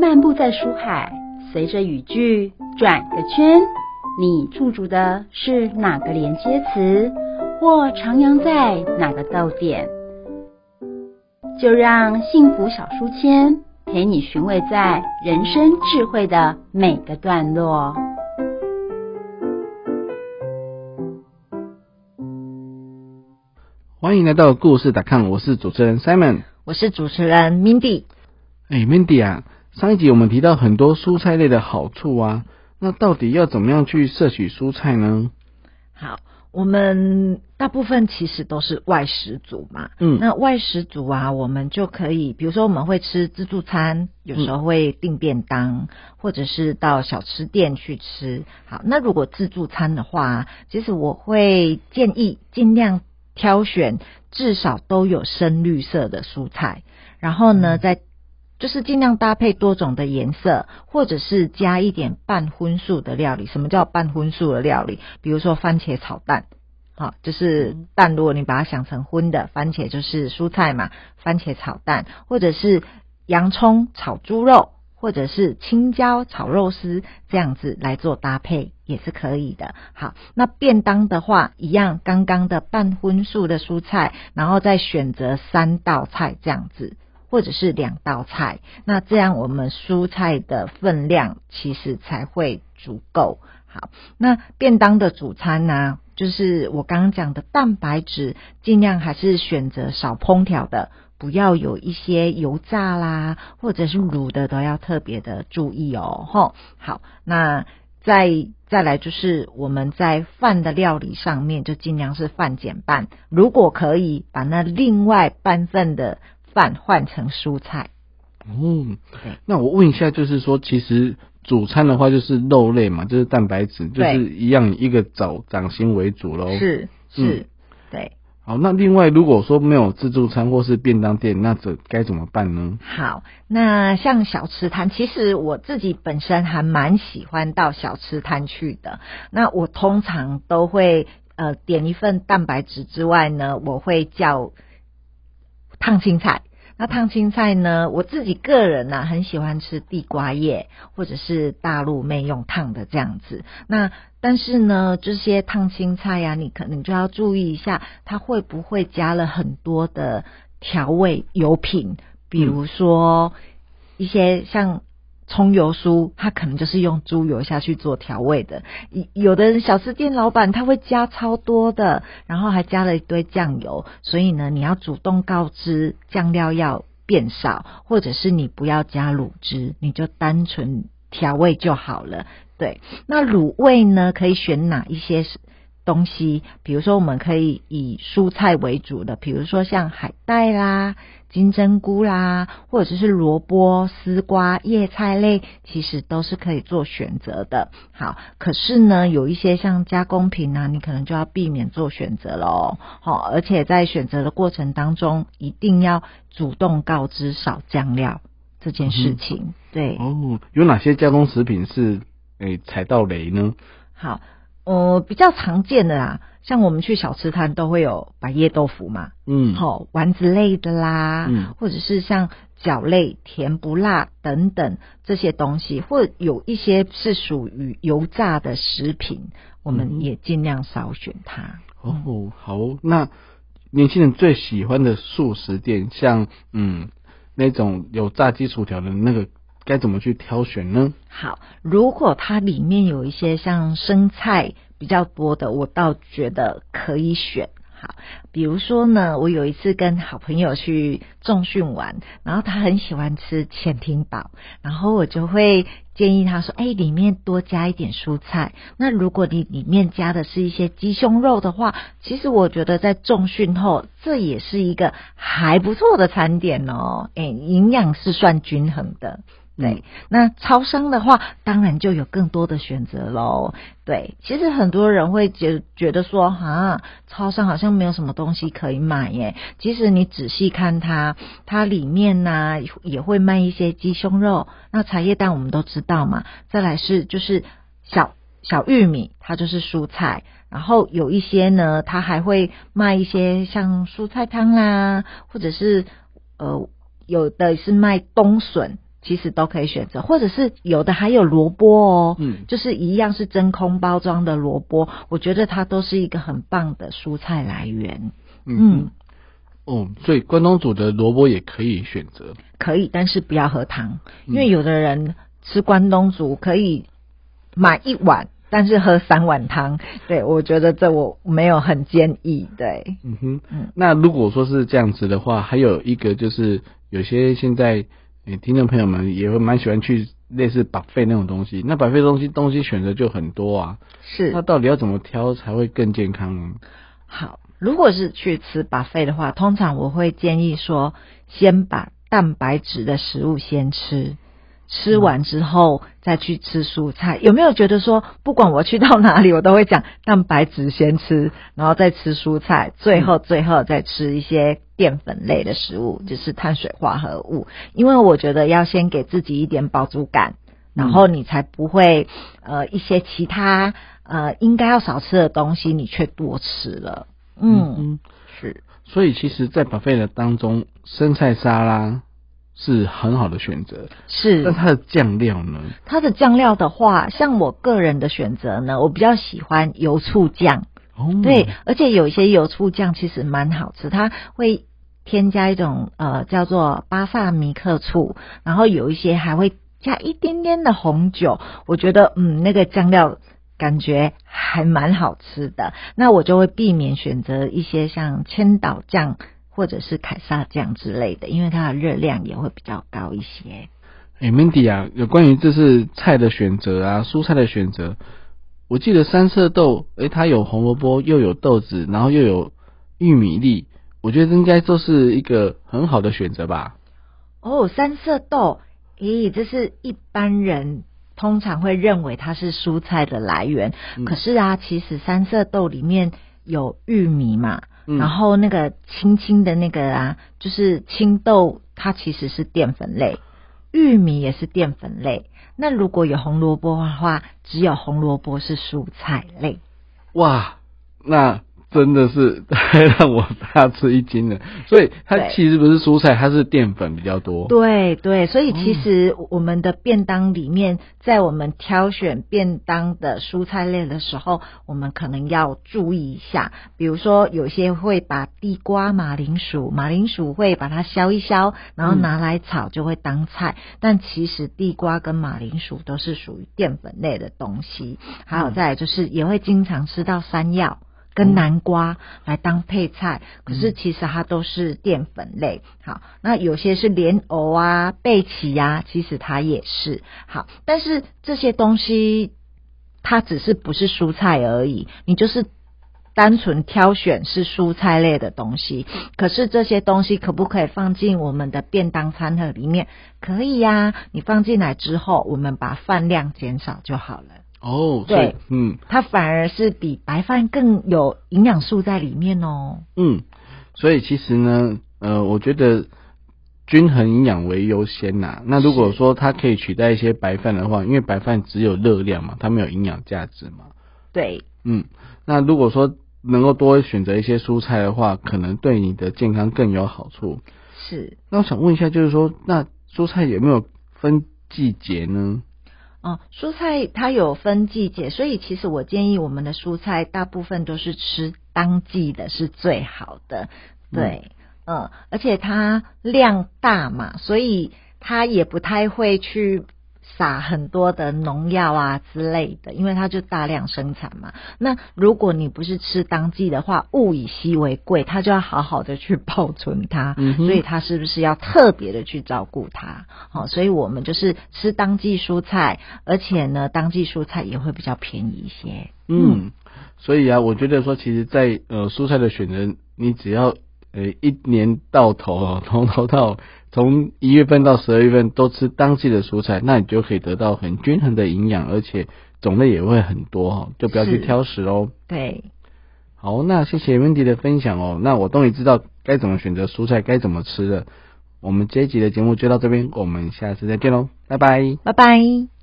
漫步在书海，随着语句转个圈，你驻足的是哪个连接词，或徜徉在哪个逗点？就让幸福小书签陪你寻味在人生智慧的每个段落。欢迎来到故事打看，我是主持人 Simon，我是主持人 Mindy。哎，Mindy 啊，上一集我们提到很多蔬菜类的好处啊，那到底要怎么样去摄取蔬菜呢？好，我们大部分其实都是外食族嘛，嗯那外食族啊，我们就可以，比如说我们会吃自助餐，有时候会订便当，或者是到小吃店去吃。好，那如果自助餐的话，其实我会建议尽量挑选至少都有深绿色的蔬菜，然后呢，再就是尽量搭配多种的颜色，或者是加一点半荤素的料理。什么叫半荤素的料理？比如说番茄炒蛋，好，就是蛋，如果你把它想成荤的，番茄就是蔬菜嘛，番茄炒蛋，或者是洋葱炒猪肉，或者是青椒炒肉丝，这样子来做搭配也是可以的。好，那便当的话，一样刚刚的半荤素的蔬菜，然后再选择三道菜这样子。或者是两道菜，那这样我们蔬菜的分量其实才会足够。好，那便当的主餐呢、就是我刚刚讲的蛋白质，尽量还是选择少烹调的，不要有一些油炸啦，或者是卤的，都要特别的注意哦。吼，好，那再再来就是我们在饭的料理上面，就尽量是饭减半，如果可以把那另外半份的饭换成蔬菜。哦对，那我问一下，就是说，其实主餐的话就是肉类嘛，就是蛋白质，就是一样一个早掌心为主喽。。是是，嗯对。好，那另外如果说没有自助餐或是便当店，那怎该怎么办呢？好，那像小吃摊，其实我自己本身还蛮喜欢到小吃摊去的。那我通常都会呃点一份蛋白质之外呢，我会叫烫青菜。那烫青菜呢，我自己个人呢、很喜欢吃地瓜叶，或者是大陆妹用烫的这样子。那但是呢，这些烫青菜呀、你可能就要注意一下，它会不会加了很多的调味油品，比如说一些像葱油酥，它可能就是用猪油下去做调味的。有的人小吃店老板他会加超多的，然后还加了一堆酱油，所以呢，你要主动告知酱料要变少，或者是你不要加卤汁，你就单纯调味就好了。对，那卤味呢，可以选哪一些东西？比如说，我们可以以蔬菜为主的，比如说像海带啦、金针菇啦，或者是萝卜、丝瓜、叶菜类，其实都是可以做选择的。好，可是呢，有一些像加工品啊，你可能就要避免做选择喽。好，而且在选择的过程当中，一定要主动告知少酱料这件事情。对，哦，有哪些加工食品是诶踩到雷呢？好，呃，比较常见的啦，像我们去小吃摊都会有百叶豆腐嘛，嗯，好、丸子类的啦，嗯。或者是像饺类、甜不辣等等这些东西，或者有一些是属于油炸的食品，我嗯们也尽量少选它。哦，好哦，那年轻人最喜欢的素食店，像嗯那种有炸鸡薯条的那个，该怎么去挑选呢？好，如果它里面有一些像生菜比较多的，我倒觉得可以选。好，比如说呢，我有一次跟好朋友去重训玩，然后他很喜欢吃潜艇堡，然后我就会建议他说：“哎，里面多加一点蔬菜。那如果你里面加的是一些鸡胸肉的话，其实我觉得在重训后，这也是一个还不错的餐点哦。哎，营养是算均衡的。”对，那超商的话，当然就有更多的选择喽。对，其实很多人会觉觉得说，哈，超商好像没有什么东西可以买耶。其实你仔细看它，它里面呢、也会卖一些鸡胸肉，那茶叶蛋我们都知道嘛。再来是就是小小玉米，它就是蔬菜。然后有一些呢，它还会卖一些像蔬菜汤啦，或者是呃有的是卖冬笋。其实都可以选择，或者是有的还有萝卜哦，嗯就是一样是真空包装的萝卜，我觉得它都是一个很棒的蔬菜来源。嗯嗯，哦，所以关东煮的萝卜也可以选择。可以，但是不要喝汤，嗯因为有的人吃关东煮可以买一碗，但是喝三碗汤。对我觉得这我没有很建议。对，嗯哼，嗯那如果说是这样子的话，还有一个就是有些现在诶听众朋友们也会蛮喜欢去类似百费那种东西，那百费东西东西选择就很多啊，是。那到底要怎么挑才会更健康呢？好，如果是去吃 buffet 的话，通常我会建议说，先把蛋白质的食物先吃，吃完之后再去吃蔬菜。有没有觉得说，不管我去到哪里，我都会讲蛋白质先吃，然后再吃蔬菜，最后最后再吃一些淀粉类的食物，就是碳水化合物。因为我觉得要先给自己一点饱足感。然后你才不会，呃，一些其他呃应该要少吃的东西，你却多吃了。嗯，嗯，是所以其实，在 buffet 的当中，生菜沙拉是很好的选择，是那。它的酱料呢？它的酱料的话，像我个人的选择呢，我比较喜欢油醋酱。哦，对，而且有一些油醋酱其实蛮好吃，它会添加一种呃叫做巴萨米克醋，然后有一些还会加一点点的红酒，我觉得嗯那个酱料感觉还蛮好吃的。那我就会避免选择一些像千岛酱或者是凯撒酱之类的，因为它的热量也会比较高一些。哎、m i n d y 啊，有关于这是菜的选择啊，蔬菜的选择，我记得三色豆，哎、它有红萝卜，又有豆子，然后又有玉米粒，我觉得应该都是一个很好的选择吧。哦，三色豆，咦，这是一般人通常会认为它是蔬菜的来源，嗯可是啊，其实三色豆里面有玉米嘛，嗯然后那个青青的那个啊，就是青豆，它其实是淀粉类，玉米也是淀粉类。那如果有红萝卜的话，只有红萝卜是蔬菜类。哇，那真的是太 让我大吃一惊了。所以它其实不是蔬菜，它是淀粉比较多。对对，所以哦其实我们的便当里面，在我们挑选便当的蔬菜类的时候，我们可能要注意一下。比如说，有些会把地瓜、马铃薯，马铃薯会把它削一削，然后拿来炒就会当菜。但其实地瓜跟马铃薯都是属于淀粉类的东西。还有再来就是也会经常吃到山药。跟南瓜来当配菜，可是其实它都是淀粉类。好，那有些是莲藕啊、贝奇呀、其实它也是好，但是这些东西它只是不是蔬菜而已，你就是单纯挑选是蔬菜类的东西。可是这些东西可不可以放进我们的便当餐盒里面？可以呀、你放进来之后，我们把饭量减少就好了。哦，对嗯它反而是比白饭更有营养素在里面哦。嗯，所以其实呢，呃，我觉得均衡营养为优先呐、那如果说它可以取代一些白饭的话，因为白饭只有热量嘛，它没有营养价值嘛。对，嗯，那如果说能够多选择一些蔬菜的话，可能对你的健康更有好处。是那我想问一下，就是说，那蔬菜有没有分季节呢？哦，蔬菜它有分季节，所以其实我建议我们的蔬菜大部分都是吃当季的是最好的。对，嗯，而且它量大嘛，所以它也不太会去撒很多的农药啊之类的，因为它就大量生产嘛。那如果你不是吃当季的话，物以稀为贵，它就要好好的去保存它，嗯所以它是不是要特别的去照顾它？好、所以我们就是吃当季蔬菜，而且呢，当季蔬菜也会比较便宜一些。嗯，所以啊，我觉得说，其实在，呃蔬菜的选择，你只要呃一年到头哦，从头到从一月份到十二月份都吃当季的蔬菜，那你就可以得到很均衡的营养，而且种类也会很多哈，就不要去挑食哦。对，好，那谢谢 Wendy 的分享哦，那我终于知道该怎么选择蔬菜，该怎么吃了。我们这一集的节目就到这边，我们下次再见喽，拜拜。拜拜。